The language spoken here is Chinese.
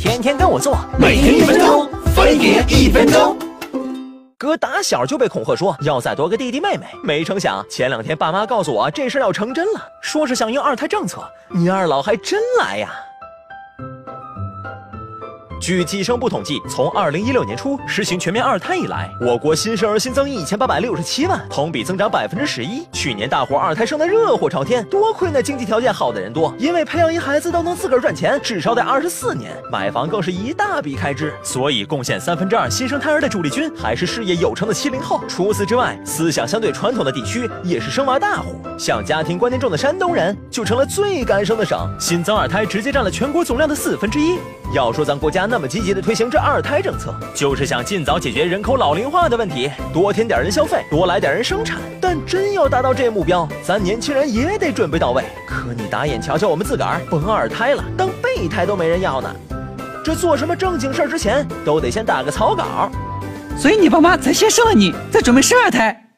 天天跟我做，每天一分钟，分别一分钟。哥打小就被恐吓说要再多个弟弟妹妹，没成想前两天爸妈告诉我这事要成真了，说是响应二胎政策，你二老还真来呀。据计生部统计，从二零一六年初实行全面二胎以来，我国新生儿新增一千八百六十七万，同比增长百分之十一。去年大伙二胎生的热火朝天，多亏那经济条件好的人多，因为培养一孩子都能自个儿赚钱，至少得二十四年，买房更是一大笔开支。所以贡献三分之二新生胎儿的主力军还是事业有成的七零后。除此之外，思想相对传统的地区也是生娃大户，像家庭观念重的山东人就成了最敢生的省，新增二胎直接占了全国总量的四分之一。要说咱国家那么积极的推行这二胎政策，就是想尽早解决人口老龄化的问题，多添点人消费，多来点人生产。但真要达到这目标，咱年轻人也得准备到位。可你打眼瞧瞧我们自个儿，甭二胎了，当备胎都没人要呢。这做什么正经事儿之前，都得先打个草稿。所以你爸妈才先生了你，再准备生二胎。